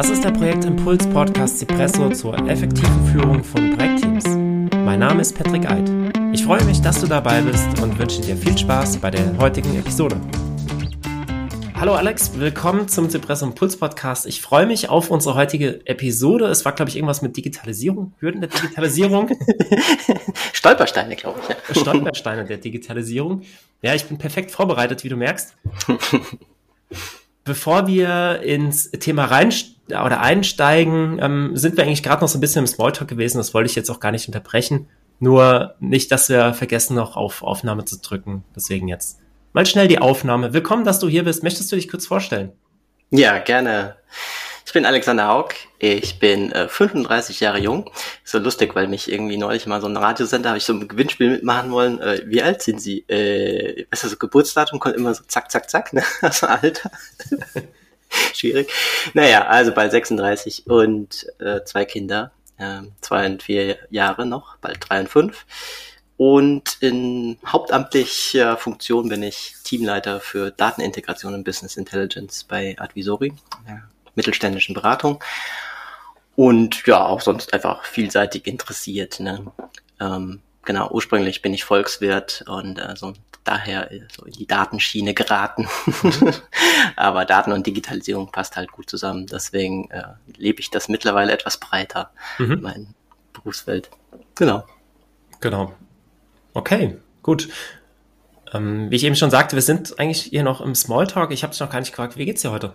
Das ist der Projektimpuls Podcast Cipresso zur effektiven Führung von Projektteams. Mein Name ist Patrick Eid. Ich freue mich, dass du dabei bist und wünsche dir viel Spaß bei der heutigen Episode. Hallo Alex, willkommen zum Cipresso Impuls Podcast. Ich freue mich auf unsere heutige Episode. Es war, glaube ich, irgendwas mit Digitalisierung, Hürden der Digitalisierung. Stolpersteine, glaube ich. Stolpersteine der Digitalisierung. Ja, ich bin perfekt vorbereitet, wie du merkst. Bevor wir ins Thema rein oder einsteigen, ähm, sind wir eigentlich gerade noch so ein bisschen im Smalltalk gewesen. Das wollte ich jetzt auch gar nicht unterbrechen. Nur nicht, dass wir vergessen, noch auf Aufnahme zu drücken. Deswegen jetzt mal schnell die Aufnahme. Willkommen, dass du hier bist. Möchtest du dich kurz vorstellen? Ja, gerne. Ich bin Alexander Haug, ich bin äh, 35 Jahre jung. Ist so lustig, weil mich irgendwie neulich mal so ein Radiosender, habe ich so ein Gewinnspiel mitmachen wollen. Äh, wie alt sind Sie? Äh, weißt du, so Geburtsdatum kommt immer so zack, zack, zack, ne? Also Alter. Schwierig. Naja, also bald 36 und äh, zwei Kinder, äh, zwei und vier Jahre noch, bald drei und fünf. Und in hauptamtlicher Funktion bin ich Teamleiter für Datenintegration und Business Intelligence bei Advisori. Ja mittelständischen Beratung. Und ja, auch sonst einfach vielseitig interessiert. Ne? Ähm, genau, ursprünglich bin ich Volkswirt und äh, so daher äh, so in die Datenschiene geraten. Aber Daten und Digitalisierung passt halt gut zusammen. Deswegen äh, lebe ich das mittlerweile etwas breiter mhm. in meinem Berufsfeld. Genau. Genau. Okay, gut. Ähm, wie ich eben schon sagte, wir sind eigentlich hier noch im Smalltalk. Ich habe es noch gar nicht gefragt, wie geht's dir heute?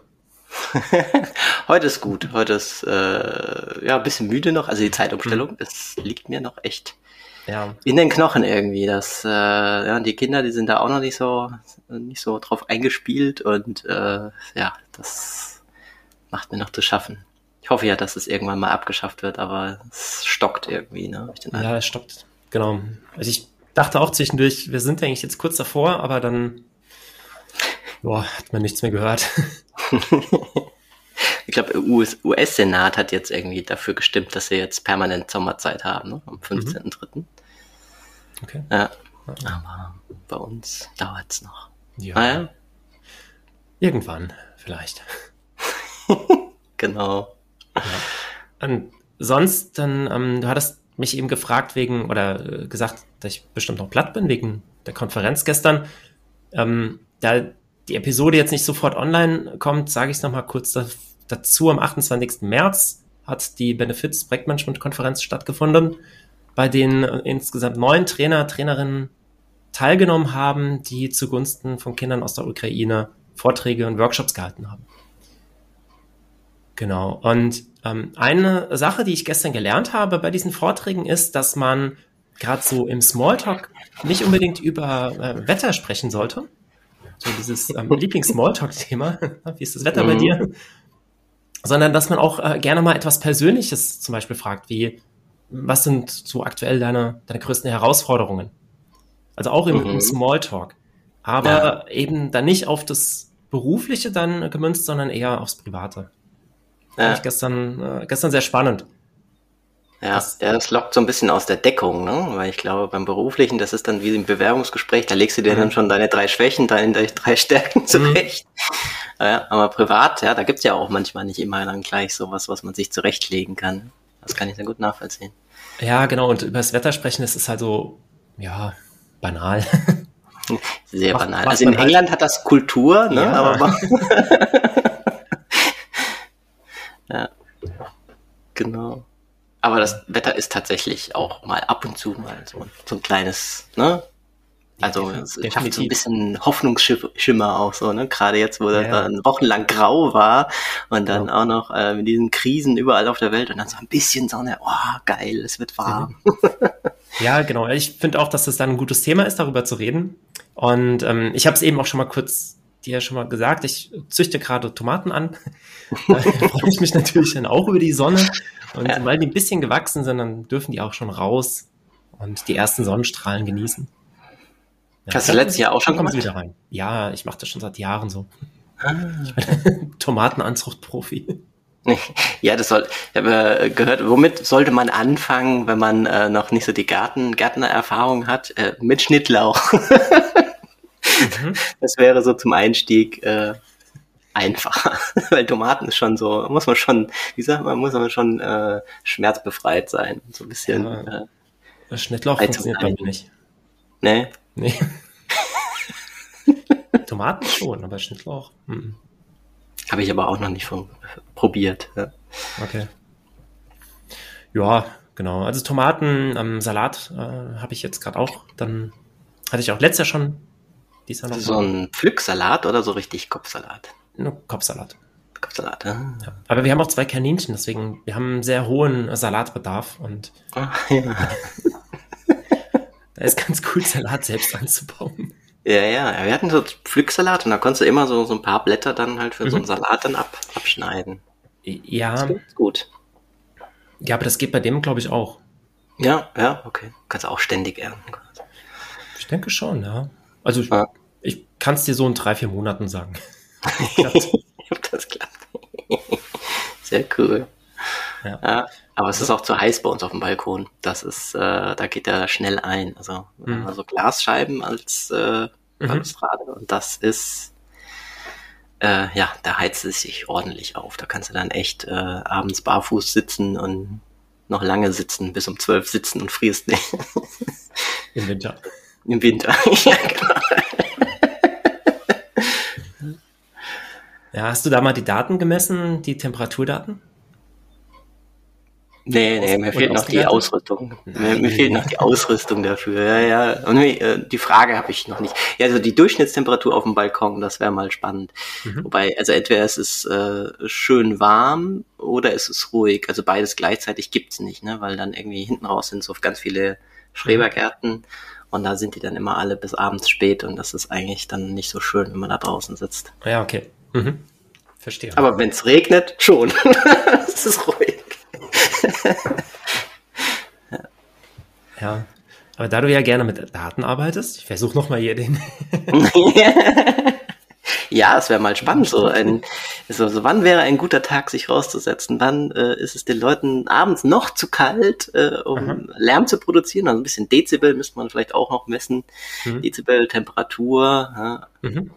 heute ist gut. Heute ist äh, ja ein bisschen müde noch. Also die Zeitumstellung, mhm. es liegt mir noch echt ja. in den Knochen irgendwie. Das, äh, ja, die Kinder, die sind da auch noch nicht so nicht so drauf eingespielt und äh, ja, das macht mir noch zu schaffen. Ich hoffe ja, dass es irgendwann mal abgeschafft wird, aber es stockt irgendwie, ne? Ja, es stockt. Genau. Also ich dachte auch zwischendurch, wir sind eigentlich jetzt kurz davor, aber dann boah, hat man nichts mehr gehört. ich glaube, US-Senat hat jetzt irgendwie dafür gestimmt, dass sie jetzt permanent Sommerzeit haben, ne? am 15.03. Mhm. Okay. Ja. Aber bei uns dauert es noch. Ja. Naja. Irgendwann, vielleicht. genau. Ja. Ansonsten, ähm, du hattest mich eben gefragt wegen, oder äh, gesagt, dass ich bestimmt noch platt bin wegen der Konferenz gestern. Ähm, da die Episode jetzt nicht sofort online kommt, sage ich es nochmal kurz da, dazu. Am 28. März hat die Benefits Projektmanagement Konferenz stattgefunden, bei denen insgesamt neun Trainer, Trainerinnen teilgenommen haben, die zugunsten von Kindern aus der Ukraine Vorträge und Workshops gehalten haben. Genau. Und ähm, eine Sache, die ich gestern gelernt habe bei diesen Vorträgen, ist, dass man gerade so im Smalltalk nicht unbedingt über äh, Wetter sprechen sollte, so dieses ähm, Lieblings-Smalltalk-Thema, wie ist das Wetter mhm. bei dir? Sondern dass man auch äh, gerne mal etwas Persönliches zum Beispiel fragt, wie, was sind so aktuell deine, deine größten Herausforderungen? Also auch im, mhm. im Smalltalk. Aber ja. eben dann nicht auf das Berufliche dann gemünzt, sondern eher aufs Private. Ja. Fand ich gestern, äh, gestern sehr spannend. Ja, das, ja, das lockt so ein bisschen aus der Deckung, ne? Weil ich glaube, beim Beruflichen, das ist dann wie im Bewerbungsgespräch, da legst du dir mhm. dann schon deine drei Schwächen, deine, deine drei Stärken mhm. zurecht. Mhm. Ja, aber privat, ja, da gibt's ja auch manchmal nicht immer dann gleich sowas, was man sich zurechtlegen kann. Das kann ich sehr gut nachvollziehen. Ja, genau, und über das Wetter sprechen, das ist halt so, ja, banal. Sehr macht, banal. Also in England halt. hat das Kultur, ne? Ja. Aber ja. Genau. Aber das Wetter ist tatsächlich auch mal ab und zu mal so, so ein kleines, ne? Also ja, es schafft so ein bisschen Hoffnungsschimmer auch so, ne? Gerade jetzt, wo ja, das dann wochenlang grau war und dann ja. auch noch äh, mit diesen Krisen überall auf der Welt und dann so ein bisschen Sonne, oh geil, es wird warm. Ja, genau. Ich finde auch, dass das dann ein gutes Thema ist, darüber zu reden. Und ähm, ich habe es eben auch schon mal kurz dir schon mal gesagt, ich züchte gerade Tomaten an. da freue ich mich natürlich dann auch über die Sonne. Und ja. weil die ein bisschen gewachsen sind, dann dürfen die auch schon raus und die ersten Sonnenstrahlen genießen. Ja, Hast du letztes Jahr auch schon gemacht? Wieder rein. Ja, ich mache das schon seit Jahren so. Ah. Tomatenanzucht-Profi. Ja, das soll, ich habe äh, gehört, womit sollte man anfangen, wenn man äh, noch nicht so die Garten, Gärtnererfahrung hat? Äh, mit Schnittlauch. mhm. Das wäre so zum Einstieg. Äh, einfacher. Weil Tomaten ist schon so, muss man schon, wie sagt man, muss man schon äh, schmerzbefreit sein. So ein bisschen. Ja. Äh, Schnittlauch funktioniert bei mir nicht. Nee. Nee. Tomaten schon, aber Schnittlauch. Mhm. Habe ich aber auch noch nicht probiert. Ja. Okay. Ja, genau. Also Tomaten am Salat äh, habe ich jetzt gerade auch. Dann hatte ich auch letztes Jahr schon. Dieser noch so ein Pflücksalat oder so richtig Kopfsalat? Nur Kopfsalat. Kopfsalat, ja. ja. Aber wir haben auch zwei Kaninchen, deswegen wir haben einen sehr hohen Salatbedarf und Ach, ja. Da ist ganz cool, Salat selbst anzubauen. Ja, ja, wir hatten so Pflücksalat und da konntest du immer so, so ein paar Blätter dann halt für mhm. so einen mhm. Salat dann ab, abschneiden. Ja. Das gut. Ja, aber das geht bei dem, glaube ich, auch. Ja, ja, okay. Kannst du auch ständig ernten. Ich denke schon, ja. Also ich, ja. ich kann es dir so in drei, vier Monaten sagen. das klappt. Sehr cool. Ja. ja. Aber es ist auch zu heiß bei uns auf dem Balkon. Das ist, äh, da geht er schnell ein. Also, mhm. also Glasscheiben als äh, Balustrade. Mhm. Und das ist, äh, ja, da heizt es sich ordentlich auf. Da kannst du dann echt äh, abends barfuß sitzen und noch lange sitzen, bis um zwölf sitzen und frierst nicht. Im Winter. Im Winter, ja, genau. Ja, hast du da mal die Daten gemessen, die Temperaturdaten? Nee, nee, mir fehlt noch die Ausrüstung. Mir, mir, fehlt noch die Ausrüstung dafür. Ja, ja. Und äh, die Frage habe ich noch nicht. Ja, also die Durchschnittstemperatur auf dem Balkon, das wäre mal spannend. Mhm. Wobei, also entweder es ist äh, schön warm oder es ist ruhig. Also beides gleichzeitig gibt's nicht, ne? Weil dann irgendwie hinten raus sind so ganz viele Schrebergärten. Und da sind die dann immer alle bis abends spät und das ist eigentlich dann nicht so schön, wenn man da draußen sitzt. Ja, okay. Mhm. Verstehe. Aber wenn es regnet, schon. es ist ruhig. ja. Aber da du ja gerne mit Daten arbeitest, ich versuche nochmal hier den. ja, es wäre mal spannend. So, ein, so, so, wann wäre ein guter Tag, sich rauszusetzen? Wann äh, ist es den Leuten abends noch zu kalt, äh, um Aha. Lärm zu produzieren? Also ein bisschen Dezibel müsste man vielleicht auch noch messen. Mhm. Dezibel, Temperatur. Ja. Mhm.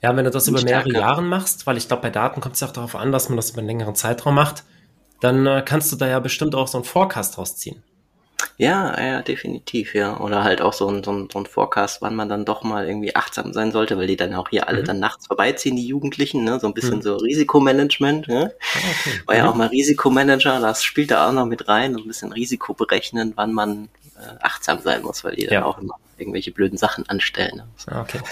Ja, wenn du das über mehrere Jahre machst, weil ich glaube, bei Daten kommt es ja auch darauf an, dass man das über einen längeren Zeitraum macht, dann äh, kannst du da ja bestimmt auch so einen Forecast rausziehen. Ja, ja, definitiv, ja. Oder halt auch so ein, so, ein, so ein Forecast, wann man dann doch mal irgendwie achtsam sein sollte, weil die dann auch hier alle mhm. dann nachts vorbeiziehen, die Jugendlichen, ne? So ein bisschen mhm. so Risikomanagement, ne? Okay. War ja mhm. auch mal Risikomanager, das spielt da auch noch mit rein, so ein bisschen Risiko berechnen, wann man äh, achtsam sein muss, weil die dann ja. auch immer irgendwelche blöden Sachen anstellen. Ne? Ah, okay.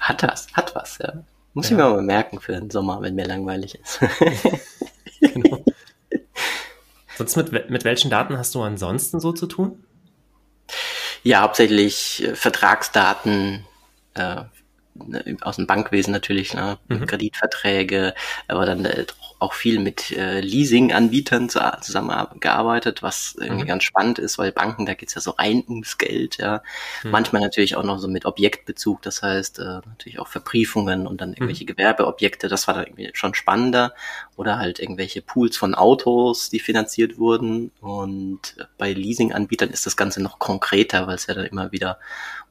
Hat das, hat was, ja. Muss ja. ich mir mal merken für den Sommer, wenn mir langweilig ist. genau. Sonst mit, mit welchen Daten hast du ansonsten so zu tun? Ja, hauptsächlich äh, Vertragsdaten, äh, ne, aus dem Bankwesen natürlich, ne? Mhm. Kreditverträge, aber dann äh, auch viel mit äh, Leasing-Anbietern zu, zusammengearbeitet, was irgendwie mhm. ganz spannend ist, weil Banken, da geht's ja so rein ums Geld, ja. Mhm. Manchmal natürlich auch noch so mit Objektbezug, das heißt äh, natürlich auch Verbriefungen und dann irgendwelche mhm. Gewerbeobjekte, das war dann irgendwie schon spannender. Oder halt irgendwelche Pools von Autos, die finanziert wurden. Und bei Leasing-Anbietern ist das Ganze noch konkreter, weil es ja dann immer wieder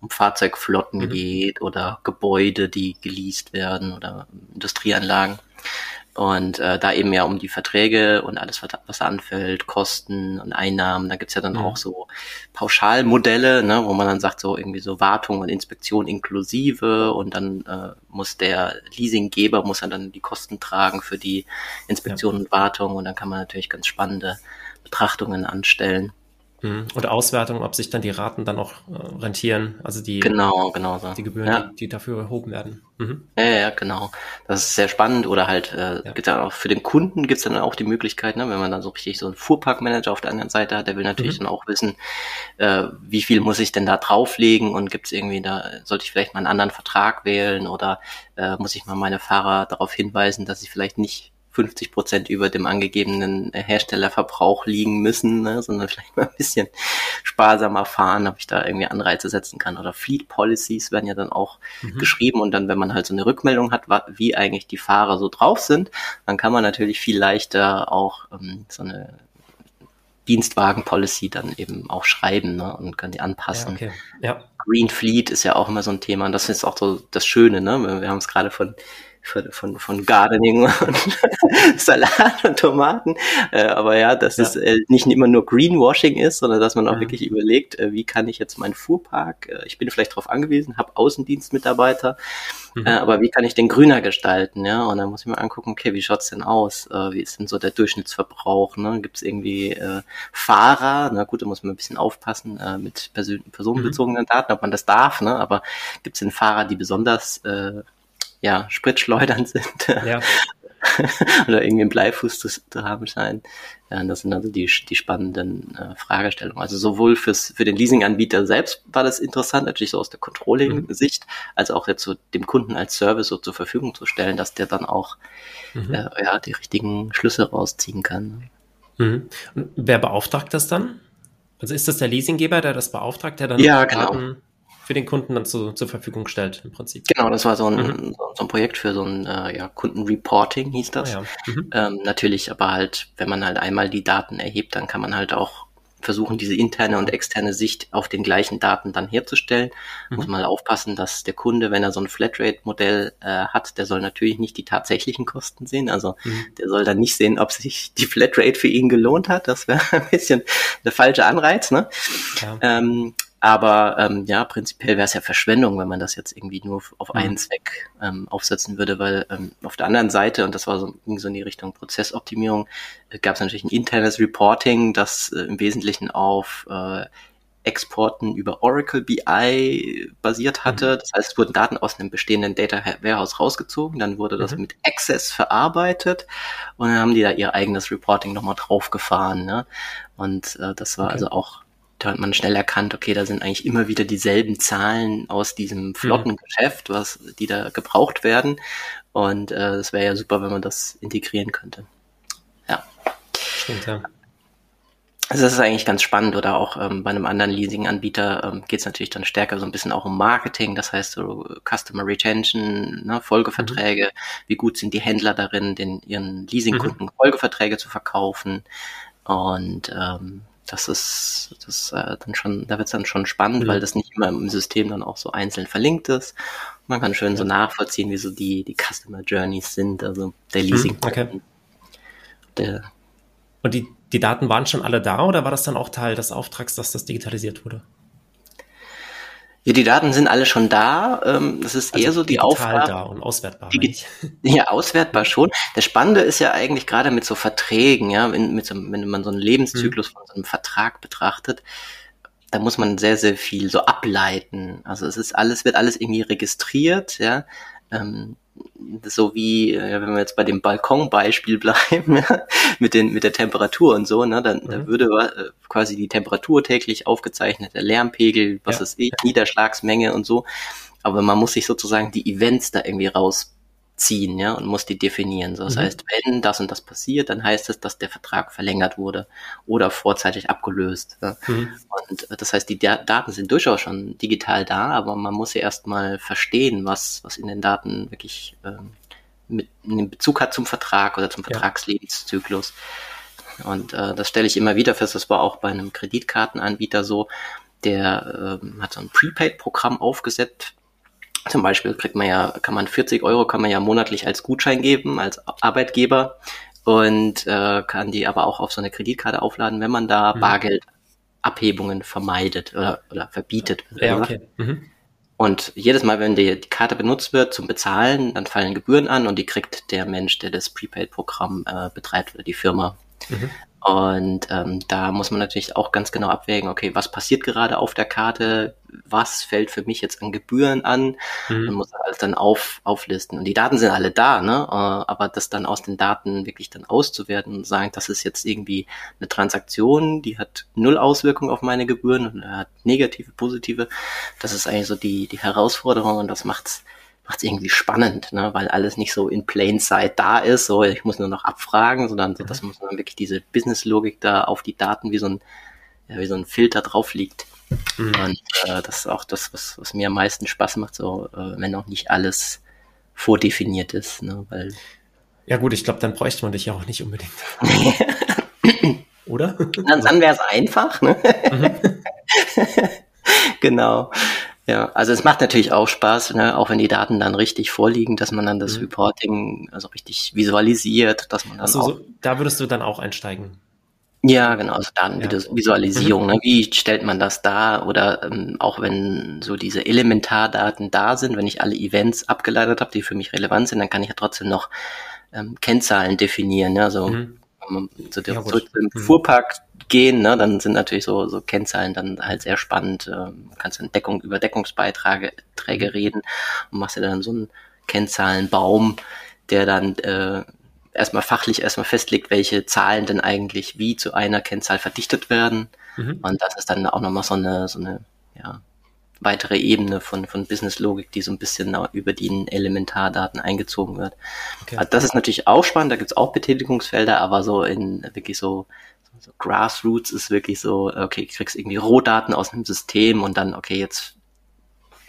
um Fahrzeugflotten mhm. geht oder Gebäude, die geleast werden oder Industrieanlagen. Und äh, da eben ja um die Verträge und alles, was anfällt, Kosten und Einnahmen. Da gibt's ja dann mhm. auch so Pauschalmodelle, ne, wo man dann sagt, so irgendwie so Wartung und Inspektion inklusive und dann äh, muss der Leasinggeber muss dann die Kosten tragen für die Inspektion ja. und Wartung und dann kann man natürlich ganz spannende Betrachtungen anstellen. Mhm. Und Auswertung, ob sich dann die Raten dann auch äh, rentieren, also die, genau, genau so. die Gebühren, ja. die, die, dafür erhoben werden. Mhm. Ja, ja, genau. Das ist sehr spannend. Oder halt, äh, ja. gibt's dann auch für den Kunden gibt's dann auch die Möglichkeit, ne, wenn man dann so richtig so einen Fuhrparkmanager auf der anderen Seite hat, der will natürlich mhm. dann auch wissen, äh, wie viel muss ich denn da drauflegen und gibt's irgendwie da, sollte ich vielleicht mal einen anderen Vertrag wählen oder äh, muss ich mal meine Fahrer darauf hinweisen, dass sie vielleicht nicht 50 Prozent über dem angegebenen Herstellerverbrauch liegen müssen, ne, sondern vielleicht mal ein bisschen sparsamer fahren, ob ich da irgendwie Anreize setzen kann. Oder Fleet Policies werden ja dann auch mhm. geschrieben und dann, wenn man halt so eine Rückmeldung hat, wie eigentlich die Fahrer so drauf sind, dann kann man natürlich viel leichter auch ähm, so eine Dienstwagen-Policy dann eben auch schreiben ne, und kann die anpassen. Ja, okay. ja. Green Fleet ist ja auch immer so ein Thema und das ist auch so das Schöne. Ne? Wir haben es gerade von von, von, von Gardening und Salat und Tomaten. Äh, aber ja, dass ja. es äh, nicht immer nur Greenwashing ist, sondern dass man auch mhm. wirklich überlegt, äh, wie kann ich jetzt meinen Fuhrpark, äh, ich bin vielleicht darauf angewiesen, habe Außendienstmitarbeiter, mhm. äh, aber wie kann ich den grüner gestalten? Ja, und dann muss ich mal angucken, okay, wie schaut's denn aus? Äh, wie ist denn so der Durchschnittsverbrauch? Ne? Gibt es irgendwie Fahrer? Na gut, da muss man ein bisschen aufpassen mit person personenbezogenen mhm. Daten, ob man das darf, ne? aber gibt es denn Fahrer, die besonders ja, Spritschleudern sind. Ja. oder irgendwie ein Bleifuß zu, zu haben scheinen. Ja, das sind also die, die spannenden äh, Fragestellungen. Also sowohl fürs, für den Leasinganbieter selbst war das interessant, natürlich so aus der Controlling-Sicht, mhm. als auch jetzt so dem Kunden als Service so zur Verfügung zu stellen, dass der dann auch mhm. äh, ja, die richtigen Schlüsse rausziehen kann. Mhm. Und wer beauftragt das dann? Also ist das der Leasinggeber, der das beauftragt, der dann ja, genau. Daten für den Kunden dann zu, zur Verfügung stellt, im Prinzip. Genau, das war so ein, mhm. so ein Projekt für so ein äh, ja, Kundenreporting, hieß das. Ah, ja. mhm. ähm, natürlich, aber halt, wenn man halt einmal die Daten erhebt, dann kann man halt auch versuchen, diese interne und externe Sicht auf den gleichen Daten dann herzustellen. Mhm. Muss mal aufpassen, dass der Kunde, wenn er so ein Flatrate-Modell äh, hat, der soll natürlich nicht die tatsächlichen Kosten sehen. Also mhm. der soll dann nicht sehen, ob sich die Flatrate für ihn gelohnt hat. Das wäre ein bisschen der falsche Anreiz. Ne? Ja. Ähm, aber ähm, ja, prinzipiell wäre es ja Verschwendung, wenn man das jetzt irgendwie nur auf einen mhm. Zweck ähm, aufsetzen würde, weil ähm, auf der anderen Seite, und das war so, ging so in die Richtung Prozessoptimierung, äh, gab es natürlich ein internes Reporting, das äh, im Wesentlichen auf äh, Exporten über Oracle BI basiert hatte. Mhm. Das heißt, es wurden Daten aus einem bestehenden Data Warehouse rausgezogen, dann wurde das mhm. mit Access verarbeitet und dann haben die da ihr eigenes Reporting nochmal draufgefahren. Ne? Und äh, das war okay. also auch da hat man schnell erkannt, okay, da sind eigentlich immer wieder dieselben Zahlen aus diesem Flottengeschäft, was die da gebraucht werden. Und äh, das wäre ja super, wenn man das integrieren könnte. Ja. Stimmt, ja. Also das ist eigentlich ganz spannend oder auch ähm, bei einem anderen Leasing-Anbieter ähm, geht es natürlich dann stärker so ein bisschen auch um Marketing, das heißt so Customer Retention, ne, Folgeverträge, mhm. wie gut sind die Händler darin, den ihren Leasingkunden mhm. Folgeverträge zu verkaufen und ähm, das ist das äh, dann schon, da wird es dann schon spannend, mhm. weil das nicht immer im System dann auch so einzeln verlinkt ist. Man kann schön so nachvollziehen, wie so die, die Customer Journeys sind, also der mhm, Leasing. Okay. Der, Und die, die Daten waren schon alle da oder war das dann auch Teil des Auftrags, dass das digitalisiert wurde? Ja, die Daten sind alle schon da. Ähm, das ist also eher so die Aufgabe. da und auswertbar. Die, ja, auswertbar schon. Das Spannende ist ja eigentlich gerade mit so Verträgen, ja, wenn, mit so, wenn man so einen Lebenszyklus mhm. von so einem Vertrag betrachtet, da muss man sehr, sehr viel so ableiten. Also es ist alles, wird alles irgendwie registriert, ja. Ähm, so wie, äh, wenn wir jetzt bei dem Balkonbeispiel bleiben, mit, den, mit der Temperatur und so, ne, dann, mhm. dann würde äh, quasi die Temperatur täglich aufgezeichnet, der Lärmpegel, was ja. ist eh, Niederschlagsmenge und so. Aber man muss sich sozusagen die Events da irgendwie raus ziehen, ja, und muss die definieren. So, das mhm. heißt, wenn das und das passiert, dann heißt es, dass der Vertrag verlängert wurde oder vorzeitig abgelöst. Ja. Mhm. Und äh, das heißt, die Daten sind durchaus schon digital da, aber man muss ja erstmal verstehen, was, was in den Daten wirklich ähm, mit einen Bezug hat zum Vertrag oder zum Vertragslebenszyklus. Und äh, das stelle ich immer wieder fest, das war auch bei einem Kreditkartenanbieter so, der ähm, hat so ein Prepaid-Programm aufgesetzt, zum Beispiel kriegt man ja, kann man 40 Euro kann man ja monatlich als Gutschein geben, als Arbeitgeber und äh, kann die aber auch auf so eine Kreditkarte aufladen, wenn man da mhm. Bargeldabhebungen vermeidet oder, oder verbietet. Ja, okay. Mhm. Und jedes Mal, wenn die, die, Karte benutzt wird zum Bezahlen, dann fallen Gebühren an und die kriegt der Mensch, der das Prepaid-Programm äh, betreibt oder die Firma. Mhm. Und ähm, da muss man natürlich auch ganz genau abwägen, okay, was passiert gerade auf der Karte, was fällt für mich jetzt an Gebühren an, mhm. man muss alles dann auf, auflisten. Und die Daten sind alle da, ne? Äh, aber das dann aus den Daten wirklich dann auszuwerten und sagen, das ist jetzt irgendwie eine Transaktion, die hat null Auswirkung auf meine Gebühren und hat negative, positive, das ist eigentlich so die, die Herausforderung und das macht's macht es irgendwie spannend, ne? weil alles nicht so in plain sight da ist, so ich muss nur noch abfragen, sondern so, dass man wirklich diese Business-Logik da auf die Daten wie so ein, ja, wie so ein Filter drauf liegt. Mhm. Und äh, das ist auch das, was, was mir am meisten Spaß macht, so äh, wenn noch nicht alles vordefiniert ist, ne? weil ja gut, ich glaube, dann bräuchte man dich ja auch nicht unbedingt. oder? Dann, dann wäre es einfach. Ne? Mhm. genau. Ja, also es macht natürlich auch Spaß, ne? auch wenn die Daten dann richtig vorliegen, dass man dann das mhm. Reporting also richtig visualisiert, dass man dann so, auch so, da würdest du dann auch einsteigen. Ja, genau, also Datenvisualisierung. Ja. Mhm. Ne? Wie stellt man das dar? Oder ähm, auch wenn so diese Elementardaten da sind, wenn ich alle Events abgeleitet habe, die für mich relevant sind, dann kann ich ja trotzdem noch ähm, Kennzahlen definieren. Ne? Also mhm. so, ja, mhm. Fuhrpark gehen, ne, dann sind natürlich so, so Kennzahlen dann halt sehr spannend. Ähm, kannst dann Deckung über Deckungsbeiträge Träge reden und machst dir dann so einen Kennzahlenbaum, der dann äh, erstmal fachlich erstmal festlegt, welche Zahlen denn eigentlich wie zu einer Kennzahl verdichtet werden. Mhm. Und das ist dann auch nochmal so eine, so eine, ja, weitere Ebene von, von Business-Logik, die so ein bisschen über die Elementardaten eingezogen wird. Okay. Also das ist natürlich auch spannend, da gibt's auch Betätigungsfelder, aber so in wirklich so so Grassroots ist wirklich so, okay, ich kriegst irgendwie Rohdaten aus einem System und dann, okay, jetzt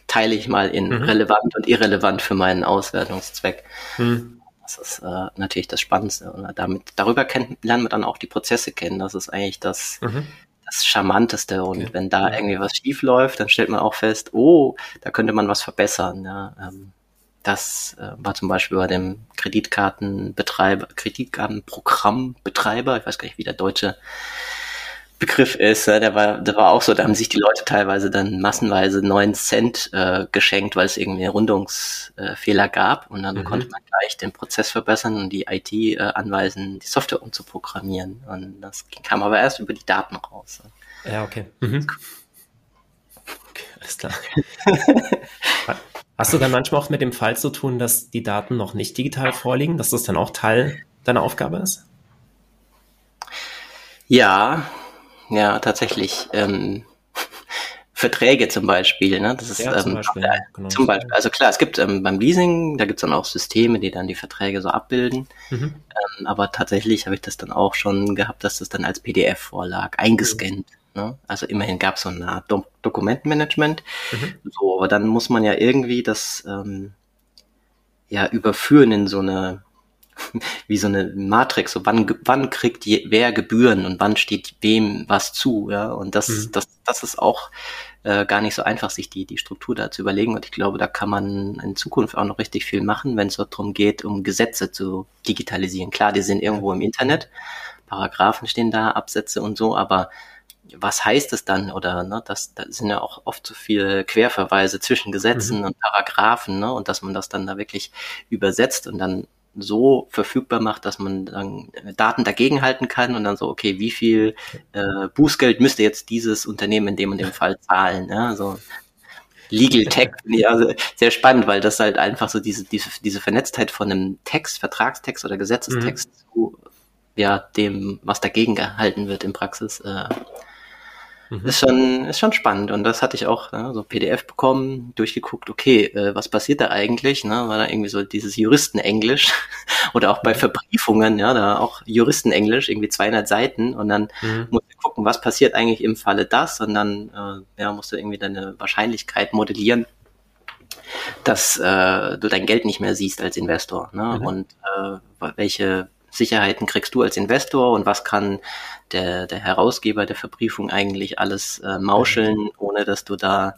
teile ich mal in mhm. relevant und irrelevant für meinen Auswertungszweck. Mhm. Das ist äh, natürlich das Spannendste. Und damit, darüber kennt, lernen wir dann auch die Prozesse kennen. Das ist eigentlich das, mhm. das Charmanteste. Und okay. wenn da irgendwie was schief läuft, dann stellt man auch fest, oh, da könnte man was verbessern. Ja. Ähm, das äh, war zum Beispiel bei dem Kreditkartenbetreiber, Kreditkartenprogrammbetreiber, ich weiß gar nicht, wie der deutsche Begriff ist, ja, der war, der war auch so, da haben sich die Leute teilweise dann massenweise neun Cent äh, geschenkt, weil es irgendwie Rundungsfehler äh, gab und dann mhm. konnte man gleich den Prozess verbessern und die IT äh, anweisen, die Software umzuprogrammieren. Und das kam aber erst über die Daten raus. Ja, okay. Mhm. okay alles klar. Hast du dann manchmal auch mit dem Fall zu tun, dass die Daten noch nicht digital vorliegen, dass das dann auch Teil deiner Aufgabe ist? Ja, ja, tatsächlich. Ähm, Verträge zum Beispiel, ne? Das ist ja, zum, ähm, Beispiel, äh, genau. zum Beispiel. Also klar, es gibt ähm, beim Leasing, da gibt es dann auch Systeme, die dann die Verträge so abbilden. Mhm. Ähm, aber tatsächlich habe ich das dann auch schon gehabt, dass das dann als PDF vorlag, eingescannt. Mhm. Ne? Also immerhin gab es so eine Art Do Dokumentenmanagement. Mhm. So, aber dann muss man ja irgendwie das ähm, ja überführen in so eine wie so eine Matrix, so wann, wann kriegt je, wer Gebühren und wann steht wem was zu, ja. Und das, mhm. das, das ist auch äh, gar nicht so einfach, sich die, die Struktur da zu überlegen. Und ich glaube, da kann man in Zukunft auch noch richtig viel machen, wenn es darum geht, um Gesetze zu digitalisieren. Klar, die sind irgendwo im Internet, Paragraphen stehen da, Absätze und so, aber was heißt es dann? Oder ne, das, da sind ja auch oft so viele Querverweise zwischen Gesetzen mhm. und Paragraphen, ne? Und dass man das dann da wirklich übersetzt und dann so verfügbar macht, dass man dann Daten dagegenhalten kann und dann so, okay, wie viel äh, Bußgeld müsste jetzt dieses Unternehmen in dem und dem Fall zahlen? Ja? So Legal Tech ja, sehr spannend, weil das halt einfach so diese, diese, diese Vernetztheit von einem Text, Vertragstext oder Gesetzestext mhm. zu ja, dem, was dagegen gehalten wird in Praxis, äh, Mhm. Ist schon, ist schon spannend. Und das hatte ich auch, ne, so PDF bekommen, durchgeguckt, okay, äh, was passiert da eigentlich? Ne? War da irgendwie so dieses Juristenenglisch oder auch bei Verbriefungen, ja, da auch Juristenenglisch, irgendwie 200 Seiten und dann mhm. musst du gucken, was passiert eigentlich im Falle das und dann äh, ja, musst du irgendwie deine Wahrscheinlichkeit modellieren dass äh, du dein Geld nicht mehr siehst als Investor ne? Mhm. und äh, welche Sicherheiten kriegst du als Investor und was kann der, der Herausgeber der Verbriefung eigentlich alles äh, mauscheln, ohne dass du da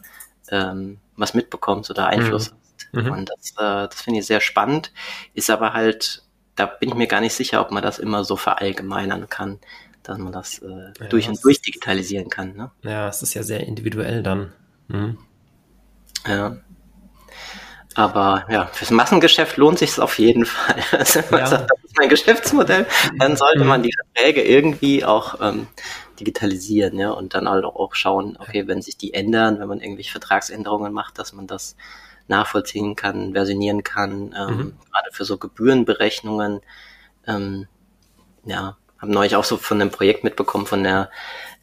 ähm, was mitbekommst oder Einfluss mhm. hast. Mhm. Und das, äh, das finde ich sehr spannend, ist aber halt, da bin ich mir gar nicht sicher, ob man das immer so verallgemeinern kann, dass man das äh, ja, durch und durch digitalisieren kann. Ne? Ja, es ist ja sehr individuell dann. Mhm. Ja. Aber ja, fürs Massengeschäft lohnt sich es auf jeden Fall. Also, ja. sagt, das ist mein Geschäftsmodell, dann sollte mhm. man die Verträge irgendwie auch ähm, digitalisieren, ja, und dann halt auch schauen, okay, wenn sich die ändern, wenn man irgendwelche Vertragsänderungen macht, dass man das nachvollziehen kann, versionieren kann, ähm, mhm. gerade für so Gebührenberechnungen. Ähm, ja, habe neulich auch so von einem Projekt mitbekommen von der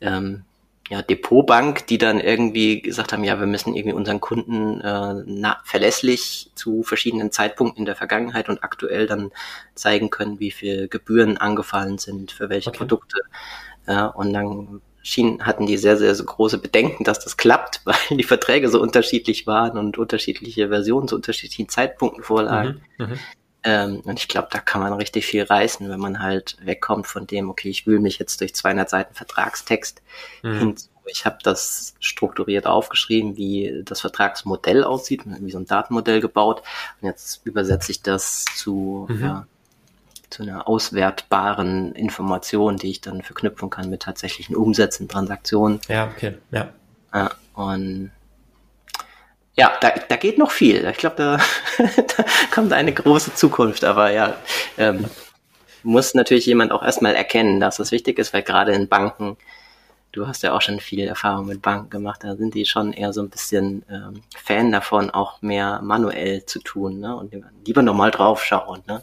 ähm, ja, Depotbank, die dann irgendwie gesagt haben, ja, wir müssen irgendwie unseren Kunden äh, na, verlässlich zu verschiedenen Zeitpunkten in der Vergangenheit und aktuell dann zeigen können, wie viel Gebühren angefallen sind, für welche okay. Produkte. Ja, und dann schien, hatten die sehr, sehr so große Bedenken, dass das klappt, weil die Verträge so unterschiedlich waren und unterschiedliche Versionen zu unterschiedlichen Zeitpunkten vorlagen. Mhm, mhm. Ähm, und ich glaube, da kann man richtig viel reißen, wenn man halt wegkommt von dem, okay, ich wühle mich jetzt durch 200 Seiten Vertragstext mhm. hinzu. Ich habe das strukturiert aufgeschrieben, wie das Vertragsmodell aussieht, wie so ein Datenmodell gebaut. Und jetzt übersetze ich das zu, mhm. ja, zu einer auswertbaren Information, die ich dann verknüpfen kann mit tatsächlichen Umsätzen, Transaktionen. Ja, okay, ja. ja und ja, da, da geht noch viel. Ich glaube, da, da kommt eine große Zukunft. Aber ja, ähm, muss natürlich jemand auch erstmal erkennen, dass das wichtig ist, weil gerade in Banken, du hast ja auch schon viel Erfahrung mit Banken gemacht, da sind die schon eher so ein bisschen ähm, Fan davon, auch mehr manuell zu tun ne? und lieber nochmal draufschauen. Ne?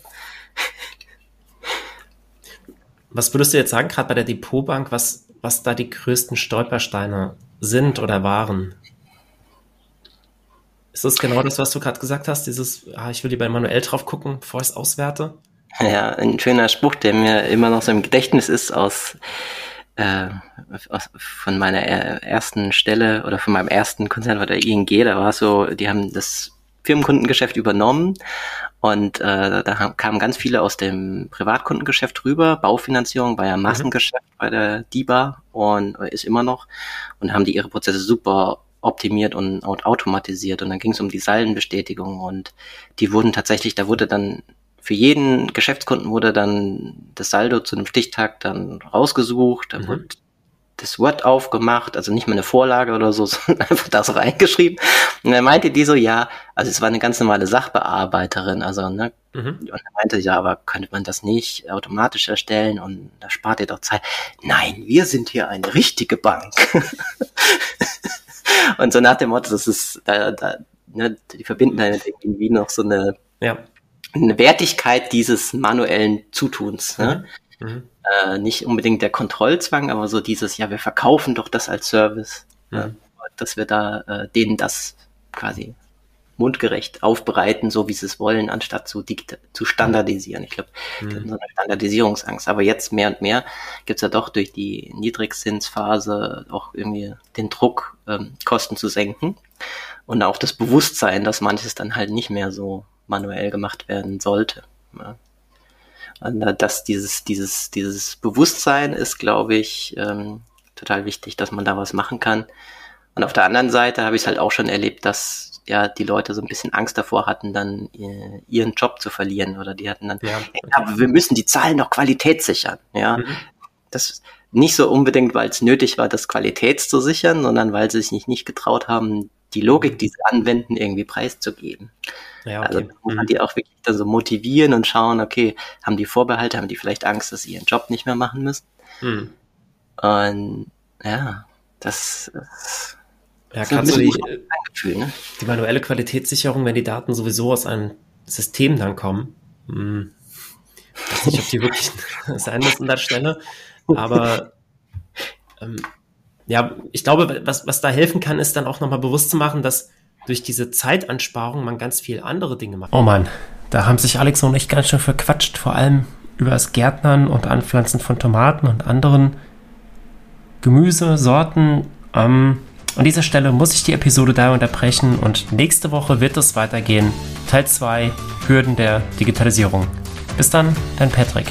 Was würdest du jetzt sagen, gerade bei der Depotbank, was, was da die größten Stolpersteine sind oder waren? Ist das genau das, was du gerade gesagt hast? Dieses, ah, ich will lieber manuell drauf gucken, bevor ich es auswerte? Ja, ein schöner Spruch, der mir immer noch so im Gedächtnis ist aus, äh, aus von meiner ersten Stelle oder von meinem ersten Konzern war der ING, da war es so, die haben das Firmenkundengeschäft übernommen und äh, da kamen ganz viele aus dem Privatkundengeschäft rüber. Baufinanzierung war ja mhm. Massengeschäft mhm. bei der DIBA und ist immer noch und haben die ihre Prozesse super optimiert und automatisiert. Und dann ging es um die Saldenbestätigung und die wurden tatsächlich, da wurde dann für jeden Geschäftskunden wurde dann das Saldo zu einem Stichtag dann rausgesucht, da mhm. wurde das Word aufgemacht, also nicht mal eine Vorlage oder so, sondern einfach das reingeschrieben. Und dann meinte die so, ja, also es war eine ganz normale Sachbearbeiterin, also, ne, mhm. und er meinte, ja, aber könnte man das nicht automatisch erstellen und da spart ihr doch Zeit. Nein, wir sind hier eine richtige Bank. Und so nach dem Motto, das ist, da, da, ne, die verbinden damit irgendwie noch so eine, ja. eine Wertigkeit dieses manuellen Zutuns. Ne? Mhm. Mhm. Äh, nicht unbedingt der Kontrollzwang, aber so dieses, ja, wir verkaufen doch das als Service. Mhm. Ne? Dass wir da äh, denen das quasi mundgerecht aufbereiten, so wie sie es wollen, anstatt zu, zu standardisieren. Ich glaube, mhm. so eine Standardisierungsangst. Aber jetzt mehr und mehr gibt es ja doch durch die Niedrigzinsphase auch irgendwie den Druck, ähm, Kosten zu senken und auch das Bewusstsein, dass manches dann halt nicht mehr so manuell gemacht werden sollte. Ja. Und äh, dass dieses, dieses, dieses Bewusstsein ist, glaube ich, ähm, total wichtig, dass man da was machen kann. Und auf der anderen Seite habe ich es halt auch schon erlebt, dass ja die Leute so ein bisschen Angst davor hatten, dann äh, ihren Job zu verlieren oder die hatten dann, ja, okay. aber wir müssen die Zahlen noch Qualität sichern, ja. Mhm. Das nicht so unbedingt, weil es nötig war, das Qualität zu sichern, sondern weil sie sich nicht, nicht getraut haben, die Logik, mhm. die sie anwenden, irgendwie preiszugeben. Ja, okay. Also man mhm. die auch wirklich dann so motivieren und schauen, okay, haben die Vorbehalte, haben die vielleicht Angst, dass sie ihren Job nicht mehr machen müssen? Mhm. Und ja, das, das ja, gerade so die, Gefühl, ne? die manuelle Qualitätssicherung, wenn die Daten sowieso aus einem System dann kommen. Hm, weiß nicht, ob die wirklich sein müssen an der Stelle. Aber ähm, ja, ich glaube, was, was da helfen kann, ist dann auch nochmal bewusst zu machen, dass durch diese Zeitansparung man ganz viel andere Dinge macht. Oh Mann, da haben sich Alex und ich ganz schön verquatscht, vor allem über das Gärtnern und Anpflanzen von Tomaten und anderen Gemüsesorten. Ähm, an dieser Stelle muss ich die Episode da unterbrechen und nächste Woche wird es weitergehen. Teil 2 Hürden der Digitalisierung. Bis dann, dein Patrick.